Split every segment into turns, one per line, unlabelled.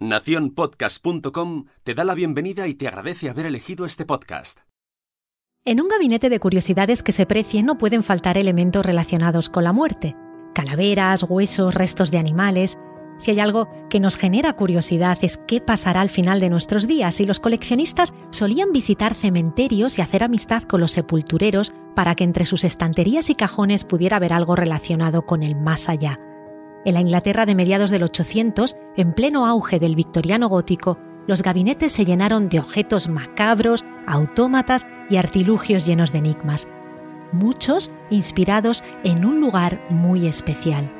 Naciónpodcast.com te da la bienvenida y te agradece haber elegido este podcast.
En un gabinete de curiosidades que se precie no pueden faltar elementos relacionados con la muerte. Calaveras, huesos, restos de animales. Si hay algo que nos genera curiosidad es qué pasará al final de nuestros días y los coleccionistas solían visitar cementerios y hacer amistad con los sepultureros para que entre sus estanterías y cajones pudiera haber algo relacionado con el más allá. En la Inglaterra de mediados del 800, en pleno auge del victoriano gótico, los gabinetes se llenaron de objetos macabros, autómatas y artilugios llenos de enigmas, muchos inspirados en un lugar muy especial.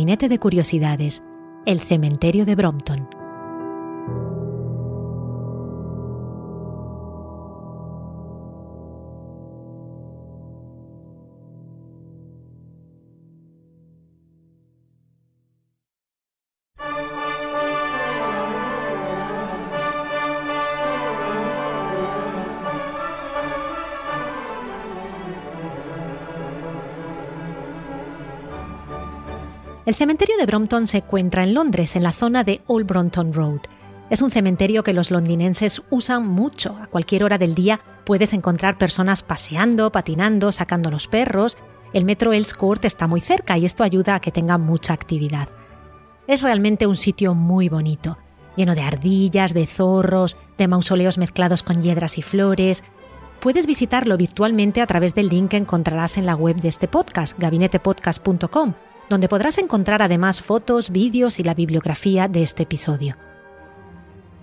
Gabinete de Curiosidades, el cementerio de Brompton. El cementerio de Brompton se encuentra en Londres, en la zona de Old Brompton Road. Es un cementerio que los londinenses usan mucho. A cualquier hora del día puedes encontrar personas paseando, patinando, sacando los perros. El metro Court está muy cerca y esto ayuda a que tenga mucha actividad. Es realmente un sitio muy bonito, lleno de ardillas, de zorros, de mausoleos mezclados con hiedras y flores. Puedes visitarlo virtualmente a través del link que encontrarás en la web de este podcast, gabinetepodcast.com donde podrás encontrar además fotos, vídeos y la bibliografía de este episodio.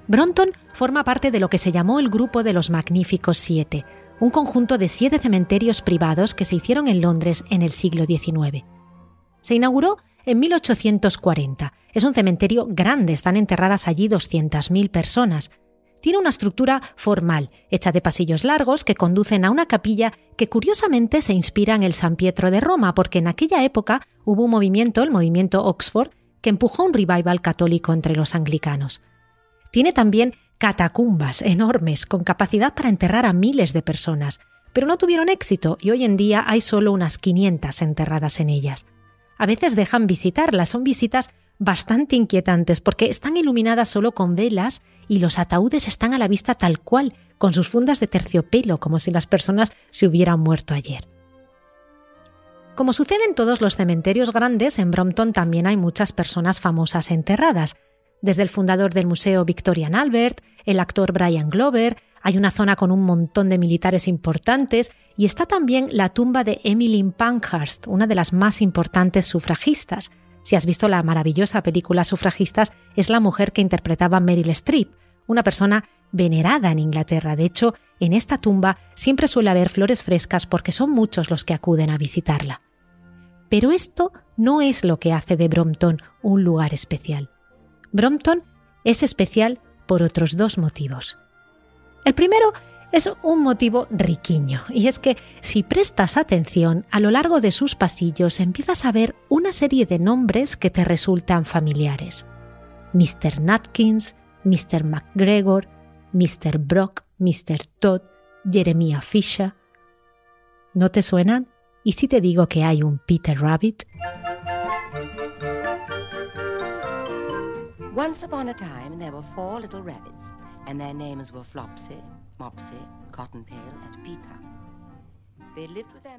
Bronton forma parte de lo que se llamó el Grupo de los Magníficos Siete, un conjunto de siete cementerios privados que se hicieron en Londres en el siglo XIX. Se inauguró en 1840. Es un cementerio grande, están enterradas allí 200.000 personas, tiene una estructura formal, hecha de pasillos largos que conducen a una capilla que curiosamente se inspira en el San Pietro de Roma, porque en aquella época hubo un movimiento, el movimiento Oxford, que empujó un revival católico entre los anglicanos. Tiene también catacumbas enormes con capacidad para enterrar a miles de personas, pero no tuvieron éxito y hoy en día hay solo unas 500 enterradas en ellas. A veces dejan visitarlas, son visitas bastante inquietantes porque están iluminadas solo con velas y los ataúdes están a la vista tal cual, con sus fundas de terciopelo, como si las personas se hubieran muerto ayer. Como sucede en todos los cementerios grandes, en Brompton también hay muchas personas famosas enterradas, desde el fundador del Museo Victorian Albert, el actor Brian Glover, hay una zona con un montón de militares importantes y está también la tumba de Emily Pankhurst, una de las más importantes sufragistas, si has visto la maravillosa película Sufragistas, es la mujer que interpretaba Meryl Streep, una persona venerada en Inglaterra. De hecho, en esta tumba siempre suele haber flores frescas porque son muchos los que acuden a visitarla. Pero esto no es lo que hace de Brompton un lugar especial. Brompton es especial por otros dos motivos. El primero es un motivo riquiño, y es que si prestas atención, a lo largo de sus pasillos empiezas a ver una serie de nombres que te resultan familiares. Mr. Natkins, Mr. McGregor, Mr. Brock, Mr. Todd, Jeremiah Fisher. ¿No te suenan? ¿Y si te digo que hay un Peter Rabbit? Once upon a time there were four little rabbits, and their names were Flopsy,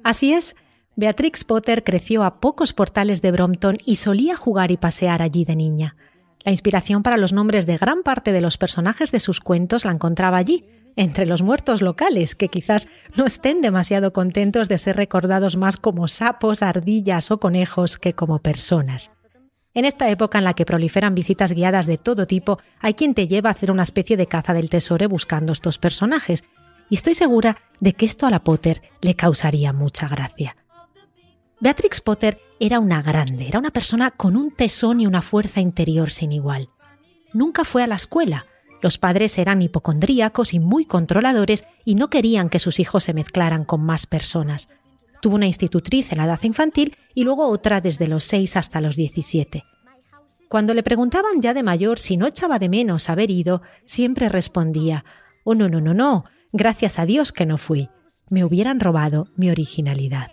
Así es, Beatrix Potter creció a pocos portales de Brompton y solía jugar y pasear allí de niña. La inspiración para los nombres de gran parte de los personajes de sus cuentos la encontraba allí, entre los muertos locales, que quizás no estén demasiado contentos de ser recordados más como sapos, ardillas o conejos que como personas. En esta época en la que proliferan visitas guiadas de todo tipo, hay quien te lleva a hacer una especie de caza del tesoro buscando estos personajes, y estoy segura de que esto a la Potter le causaría mucha gracia. Beatrix Potter era una grande, era una persona con un tesón y una fuerza interior sin igual. Nunca fue a la escuela, Los padres eran hipocondríacos y muy controladores y no querían que sus hijos se mezclaran con más personas. Tuvo una institutriz en la edad infantil y luego otra desde los 6 hasta los 17. Cuando le preguntaban ya de mayor si no echaba de menos haber ido, siempre respondía Oh, no, no, no, no, gracias a Dios que no fui. Me hubieran robado mi originalidad.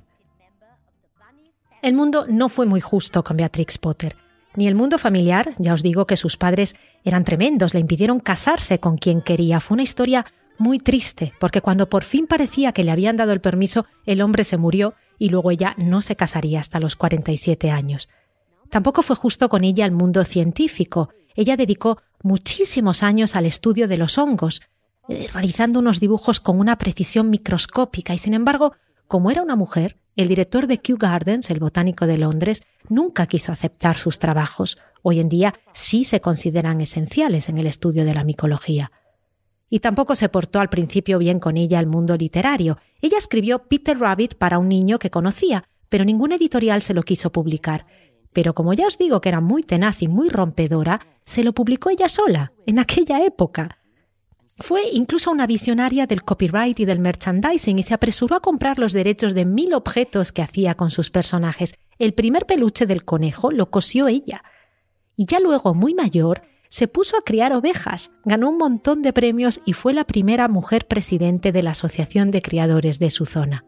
El mundo no fue muy justo con Beatrix Potter. Ni el mundo familiar, ya os digo que sus padres eran tremendos, le impidieron casarse con quien quería. Fue una historia muy triste, porque cuando por fin parecía que le habían dado el permiso, el hombre se murió y luego ella no se casaría hasta los 47 años. Tampoco fue justo con ella el mundo científico. Ella dedicó muchísimos años al estudio de los hongos, eh, realizando unos dibujos con una precisión microscópica y sin embargo, como era una mujer, el director de Kew Gardens, el botánico de Londres, nunca quiso aceptar sus trabajos. Hoy en día sí se consideran esenciales en el estudio de la micología. Y tampoco se portó al principio bien con ella el mundo literario. Ella escribió Peter Rabbit para un niño que conocía, pero ningún editorial se lo quiso publicar. Pero como ya os digo que era muy tenaz y muy rompedora, se lo publicó ella sola, en aquella época. Fue incluso una visionaria del copyright y del merchandising y se apresuró a comprar los derechos de mil objetos que hacía con sus personajes. El primer peluche del conejo lo cosió ella. Y ya luego, muy mayor, se puso a criar ovejas, ganó un montón de premios y fue la primera mujer presidente de la Asociación de Criadores de su zona.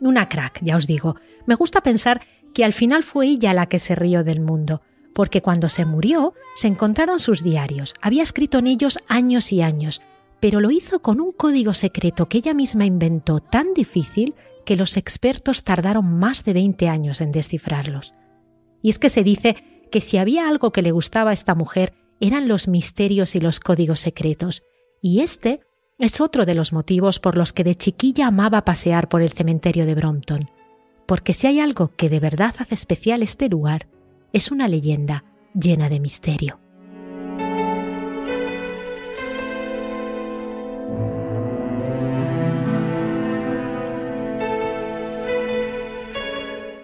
Una crack, ya os digo. Me gusta pensar que al final fue ella la que se rió del mundo porque cuando se murió se encontraron sus diarios. Había escrito en ellos años y años, pero lo hizo con un código secreto que ella misma inventó tan difícil que los expertos tardaron más de 20 años en descifrarlos. Y es que se dice que si había algo que le gustaba a esta mujer eran los misterios y los códigos secretos, y este es otro de los motivos por los que de chiquilla amaba pasear por el cementerio de Brompton, porque si hay algo que de verdad hace especial este lugar, es una leyenda llena de misterio.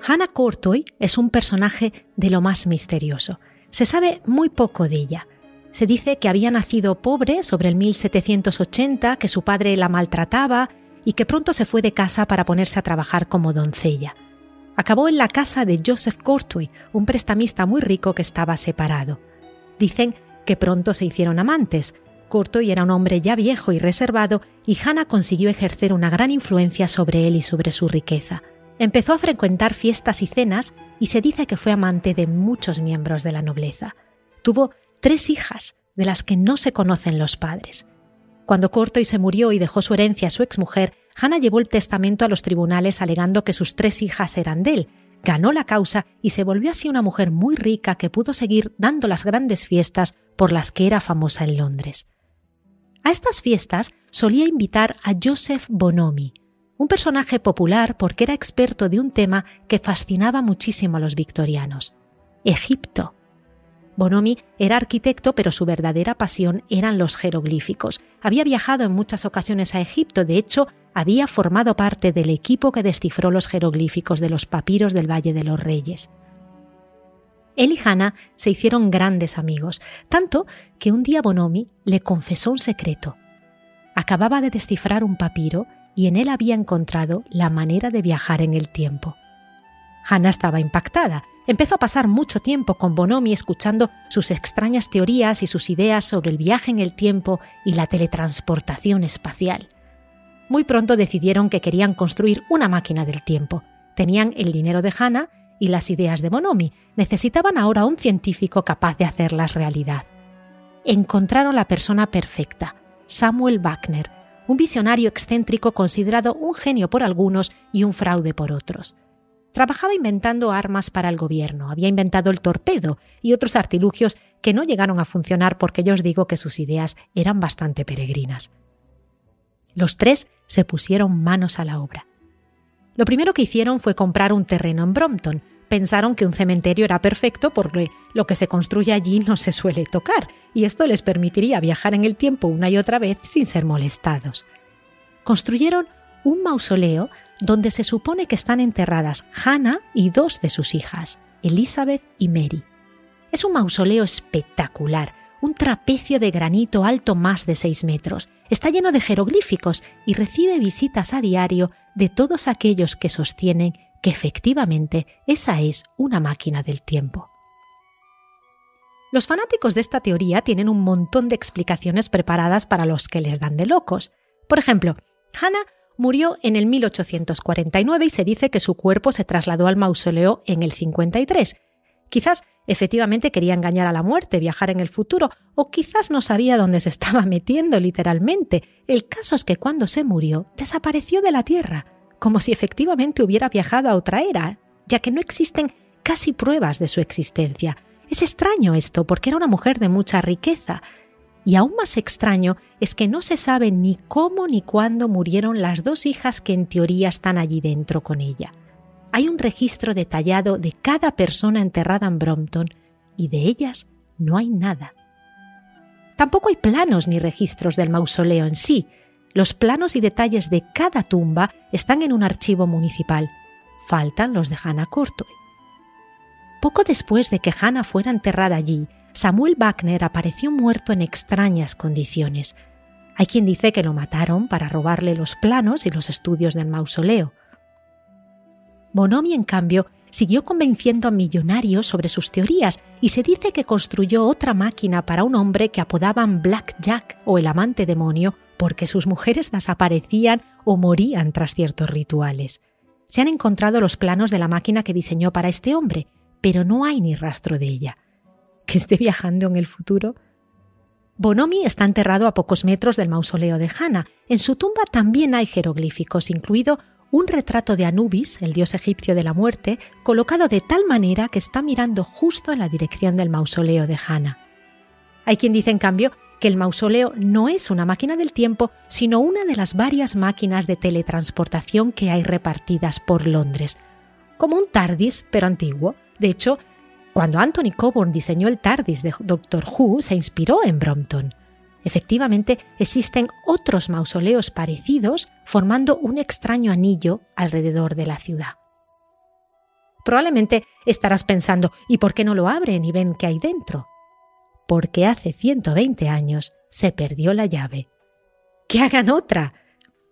Hannah Courtoy es un personaje de lo más misterioso. Se sabe muy poco de ella. Se dice que había nacido pobre sobre el 1780, que su padre la maltrataba y que pronto se fue de casa para ponerse a trabajar como doncella acabó en la casa de Joseph Courtoy, un prestamista muy rico que estaba separado. Dicen que pronto se hicieron amantes. Courtoy era un hombre ya viejo y reservado y Hannah consiguió ejercer una gran influencia sobre él y sobre su riqueza. Empezó a frecuentar fiestas y cenas y se dice que fue amante de muchos miembros de la nobleza. Tuvo tres hijas, de las que no se conocen los padres. Cuando Courtoy se murió y dejó su herencia a su exmujer, Hannah llevó el testamento a los tribunales alegando que sus tres hijas eran de él. Ganó la causa y se volvió así una mujer muy rica que pudo seguir dando las grandes fiestas por las que era famosa en Londres. A estas fiestas solía invitar a Joseph Bonomi, un personaje popular porque era experto de un tema que fascinaba muchísimo a los victorianos, Egipto. Bonomi era arquitecto, pero su verdadera pasión eran los jeroglíficos. Había viajado en muchas ocasiones a Egipto, de hecho, había formado parte del equipo que descifró los jeroglíficos de los papiros del Valle de los Reyes. Él y Hannah se hicieron grandes amigos, tanto que un día Bonomi le confesó un secreto. Acababa de descifrar un papiro y en él había encontrado la manera de viajar en el tiempo. Hannah estaba impactada Empezó a pasar mucho tiempo con Bonomi escuchando sus extrañas teorías y sus ideas sobre el viaje en el tiempo y la teletransportación espacial. Muy pronto decidieron que querían construir una máquina del tiempo. Tenían el dinero de Hannah y las ideas de Bonomi. Necesitaban ahora un científico capaz de hacerlas realidad. Encontraron la persona perfecta, Samuel Wagner, un visionario excéntrico considerado un genio por algunos y un fraude por otros. Trabajaba inventando armas para el gobierno, había inventado el torpedo y otros artilugios que no llegaron a funcionar porque yo os digo que sus ideas eran bastante peregrinas. Los tres se pusieron manos a la obra. Lo primero que hicieron fue comprar un terreno en Brompton. Pensaron que un cementerio era perfecto porque lo que se construye allí no se suele tocar, y esto les permitiría viajar en el tiempo una y otra vez sin ser molestados. Construyeron un mausoleo donde se supone que están enterradas Hannah y dos de sus hijas, Elizabeth y Mary. Es un mausoleo espectacular, un trapecio de granito alto más de 6 metros. Está lleno de jeroglíficos y recibe visitas a diario de todos aquellos que sostienen que efectivamente esa es una máquina del tiempo. Los fanáticos de esta teoría tienen un montón de explicaciones preparadas para los que les dan de locos. Por ejemplo, Hannah murió en el 1849 y se dice que su cuerpo se trasladó al mausoleo en el 53. Quizás efectivamente quería engañar a la muerte, viajar en el futuro, o quizás no sabía dónde se estaba metiendo literalmente. El caso es que cuando se murió, desapareció de la Tierra, como si efectivamente hubiera viajado a otra era, ya que no existen casi pruebas de su existencia. Es extraño esto, porque era una mujer de mucha riqueza, y aún más extraño es que no se sabe ni cómo ni cuándo murieron las dos hijas que en teoría están allí dentro con ella. Hay un registro detallado de cada persona enterrada en Brompton y de ellas no hay nada. Tampoco hay planos ni registros del mausoleo en sí. Los planos y detalles de cada tumba están en un archivo municipal. Faltan los de Hannah Courtois. Poco después de que Hannah fuera enterrada allí, Samuel Wagner apareció muerto en extrañas condiciones. Hay quien dice que lo mataron para robarle los planos y los estudios del mausoleo. Bonomi, en cambio, siguió convenciendo a millonarios sobre sus teorías y se dice que construyó otra máquina para un hombre que apodaban Black Jack o el amante demonio porque sus mujeres desaparecían o morían tras ciertos rituales. Se han encontrado los planos de la máquina que diseñó para este hombre, pero no hay ni rastro de ella que esté viajando en el futuro? Bonomi está enterrado a pocos metros del mausoleo de Hannah. En su tumba también hay jeroglíficos, incluido un retrato de Anubis, el dios egipcio de la muerte, colocado de tal manera que está mirando justo en la dirección del mausoleo de Hannah. Hay quien dice, en cambio, que el mausoleo no es una máquina del tiempo, sino una de las varias máquinas de teletransportación que hay repartidas por Londres, como un TARDIS, pero antiguo. De hecho, cuando Anthony Coburn diseñó el TARDIS de Doctor Who, se inspiró en Brompton. Efectivamente, existen otros mausoleos parecidos formando un extraño anillo alrededor de la ciudad. Probablemente estarás pensando, ¿y por qué no lo abren y ven qué hay dentro? Porque hace 120 años se perdió la llave. ¡Que hagan otra!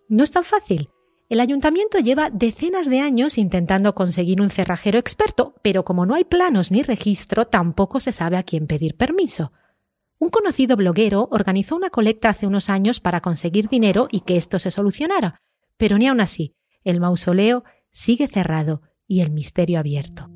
No es tan fácil. El ayuntamiento lleva decenas de años intentando conseguir un cerrajero experto, pero como no hay planos ni registro, tampoco se sabe a quién pedir permiso. Un conocido bloguero organizó una colecta hace unos años para conseguir dinero y que esto se solucionara, pero ni aun así, el mausoleo sigue cerrado y el misterio abierto.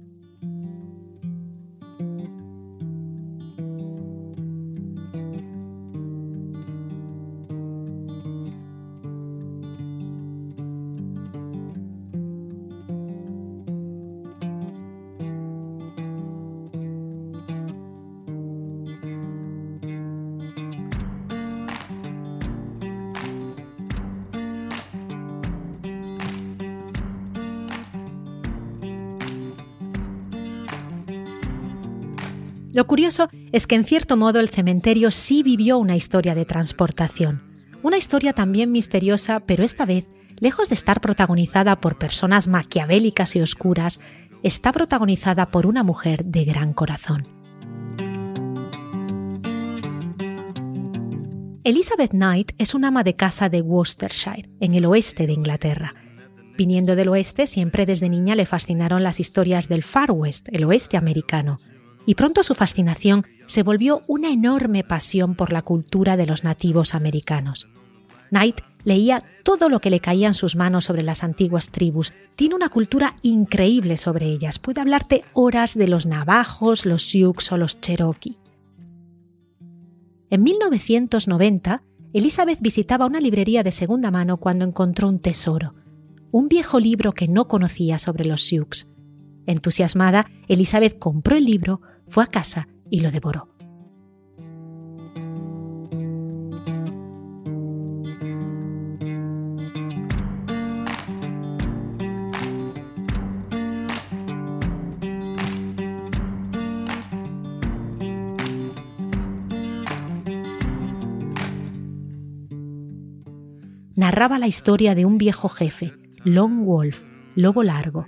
Lo curioso es que en cierto modo el cementerio sí vivió una historia de transportación. Una historia también misteriosa, pero esta vez, lejos de estar protagonizada por personas maquiavélicas y oscuras, está protagonizada por una mujer de gran corazón. Elizabeth Knight es una ama de casa de Worcestershire, en el oeste de Inglaterra. Viniendo del oeste, siempre desde niña le fascinaron las historias del Far West, el oeste americano y pronto su fascinación se volvió una enorme pasión por la cultura de los nativos americanos. Knight leía todo lo que le caía en sus manos sobre las antiguas tribus. Tiene una cultura increíble sobre ellas. Puede hablarte horas de los navajos, los sioux o los cherokee. En 1990, Elizabeth visitaba una librería de segunda mano cuando encontró un tesoro, un viejo libro que no conocía sobre los sioux. Entusiasmada, Elizabeth compró el libro, fue a casa y lo devoró. narraba la historia de un viejo jefe, Long Wolf, lobo largo,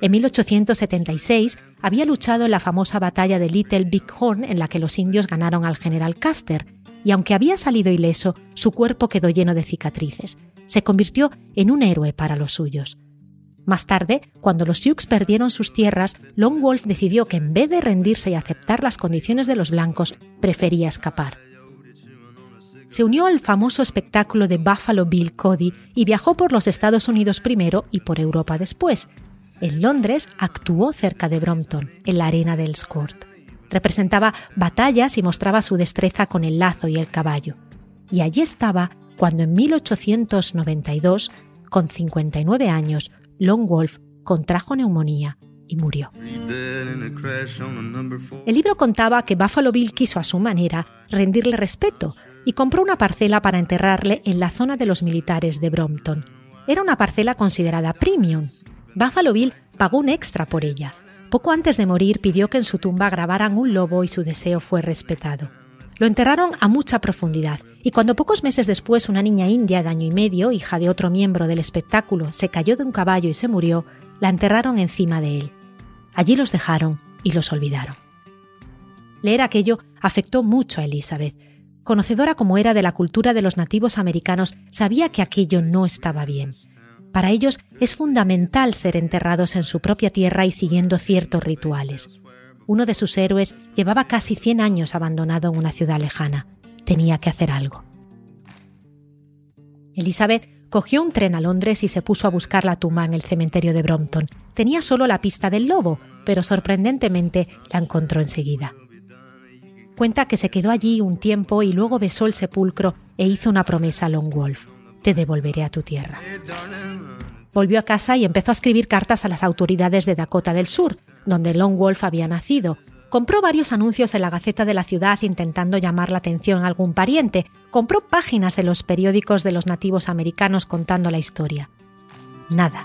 En 1876 había luchado en la famosa batalla de Little Big Horn en la que los indios ganaron al general Custer, y aunque había salido ileso, su cuerpo quedó lleno de cicatrices. Se convirtió en un héroe para los suyos. Más tarde, cuando los Sioux perdieron sus tierras, Long Wolf decidió que en vez de rendirse y aceptar las condiciones de los blancos, prefería escapar. Se unió al famoso espectáculo de Buffalo Bill Cody y viajó por los Estados Unidos primero y por Europa después, en Londres actuó cerca de Brompton, en la arena del Scort. Representaba batallas y mostraba su destreza con el lazo y el caballo. Y allí estaba cuando en 1892, con 59 años, Long Wolf contrajo neumonía y murió. El libro contaba que Buffalo Bill quiso a su manera rendirle respeto y compró una parcela para enterrarle en la zona de los militares de Brompton. Era una parcela considerada premium, Buffalo Bill pagó un extra por ella. Poco antes de morir pidió que en su tumba grabaran un lobo y su deseo fue respetado. Lo enterraron a mucha profundidad y cuando pocos meses después una niña india de año y medio, hija de otro miembro del espectáculo, se cayó de un caballo y se murió, la enterraron encima de él. Allí los dejaron y los olvidaron. Leer aquello afectó mucho a Elizabeth. Conocedora como era de la cultura de los nativos americanos, sabía que aquello no estaba bien. Para ellos es fundamental ser enterrados en su propia tierra y siguiendo ciertos rituales. Uno de sus héroes llevaba casi 100 años abandonado en una ciudad lejana. Tenía que hacer algo. Elizabeth cogió un tren a Londres y se puso a buscar la tumba en el cementerio de Brompton. Tenía solo la pista del lobo, pero sorprendentemente la encontró enseguida. Cuenta que se quedó allí un tiempo y luego besó el sepulcro e hizo una promesa a Long Wolf. Te devolveré a tu tierra. Volvió a casa y empezó a escribir cartas a las autoridades de Dakota del Sur, donde Long Wolf había nacido. Compró varios anuncios en la Gaceta de la ciudad intentando llamar la atención a algún pariente. Compró páginas en los periódicos de los nativos americanos contando la historia. Nada.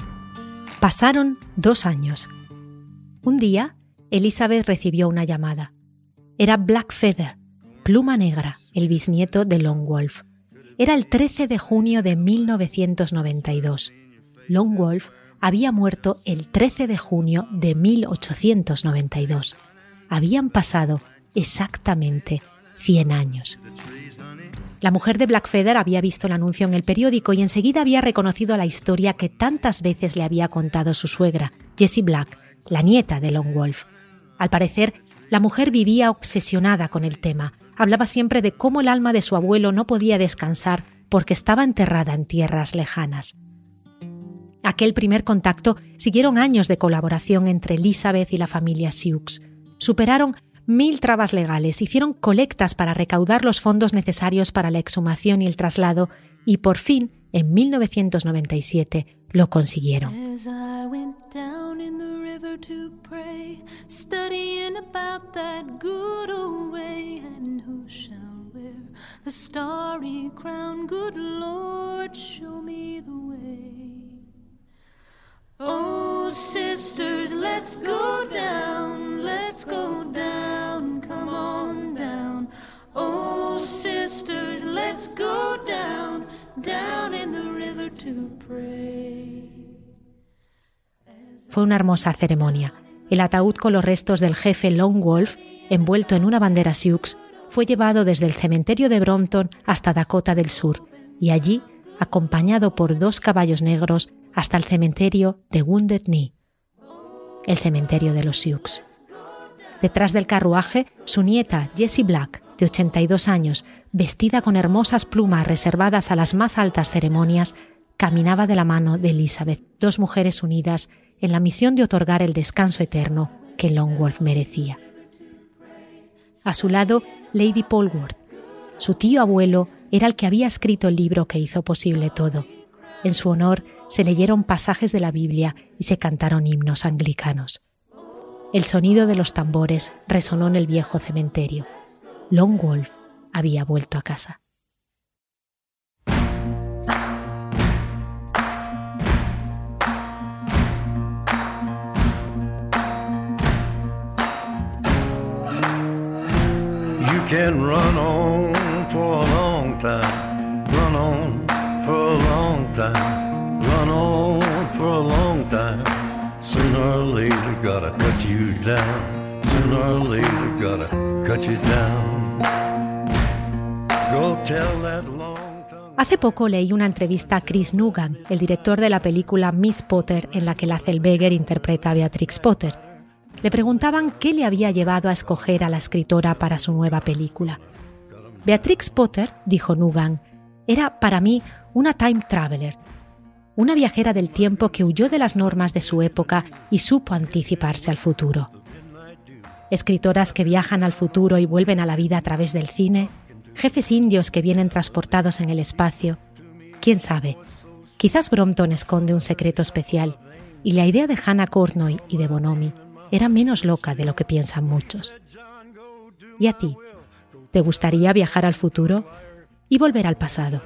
Pasaron dos años. Un día, Elizabeth recibió una llamada. Era Black Feather, Pluma Negra, el bisnieto de Long Wolf. Era el 13 de junio de 1992. Long Wolf había muerto el 13 de junio de 1892. Habían pasado exactamente 100 años. La mujer de Blackfeather había visto el anuncio en el periódico y enseguida había reconocido la historia que tantas veces le había contado su suegra, Jessie Black, la nieta de Long Wolf. Al parecer, la mujer vivía obsesionada con el tema. Hablaba siempre de cómo el alma de su abuelo no podía descansar porque estaba enterrada en tierras lejanas. Aquel primer contacto siguieron años de colaboración entre Elizabeth y la familia Sioux. Superaron mil trabas legales, hicieron colectas para recaudar los fondos necesarios para la exhumación y el traslado y por fin, en 1997, lo consiguieron.
Oh, sisters, let's go down, let's go down, come on down. Oh, sisters, let's go down, down in the river to pray. Fue una hermosa ceremonia. El ataúd con los restos del jefe Lone Wolf, envuelto en una bandera Sioux, fue llevado desde el cementerio de Brompton hasta Dakota del Sur y allí, acompañado por dos caballos negros, hasta el cementerio de Wounded Knee, el cementerio de los Sioux. Detrás del carruaje, su nieta, Jessie Black, de 82 años, vestida con hermosas plumas reservadas a las más altas ceremonias, caminaba de la mano de Elizabeth, dos mujeres unidas en la misión de otorgar el descanso eterno que Longwolf merecía. A su lado, Lady Polwarth. Su tío abuelo era el que había escrito el libro que hizo posible todo. En su honor, se leyeron pasajes de la Biblia y se cantaron himnos anglicanos. El sonido de los tambores resonó en el viejo cementerio. Long Wolf había vuelto a casa.
You can run on for a long time, run on for a long time.
Hace poco leí una entrevista a Chris Nugan, el director de la película Miss Potter, en la que la Zellweger interpreta a Beatrix Potter. Le preguntaban qué le había llevado a escoger a la escritora para su nueva película. Beatrix Potter, dijo Nugan, era para mí una time traveler, una viajera del tiempo que huyó de las normas de su época y supo anticiparse al futuro. Escritoras que viajan al futuro y vuelven a la vida a través del cine, jefes indios que vienen transportados en el espacio. Quién sabe, quizás Brompton esconde un secreto especial y la idea de Hannah Cornoy y de Bonomi era menos loca de lo que piensan muchos. ¿Y a ti? ¿Te gustaría viajar al futuro y volver al pasado?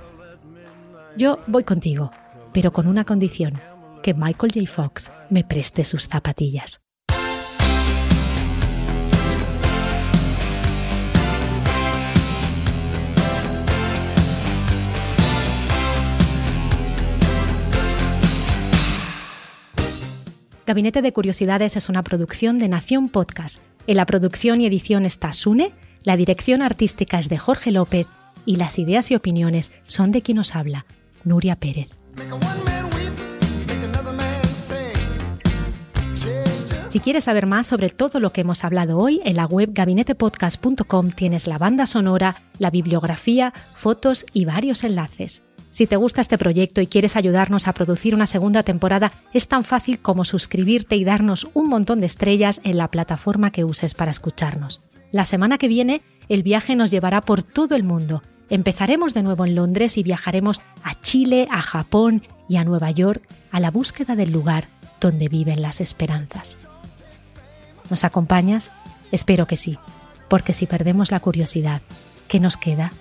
Yo voy contigo, pero con una condición, que Michael J. Fox me preste sus zapatillas. Gabinete de Curiosidades es una producción de Nación Podcast. En la producción y edición está Sune, la dirección artística es de Jorge López y las ideas y opiniones son de quien nos habla, Nuria Pérez. Si quieres saber más sobre todo lo que hemos hablado hoy, en la web gabinetepodcast.com tienes la banda sonora, la bibliografía, fotos y varios enlaces. Si te gusta este proyecto y quieres ayudarnos a producir una segunda temporada, es tan fácil como suscribirte y darnos un montón de estrellas en la plataforma que uses para escucharnos. La semana que viene, el viaje nos llevará por todo el mundo. Empezaremos de nuevo en Londres y viajaremos a Chile, a Japón y a Nueva York a la búsqueda del lugar donde viven las esperanzas. ¿Nos acompañas? Espero que sí, porque si perdemos la curiosidad, ¿qué nos queda?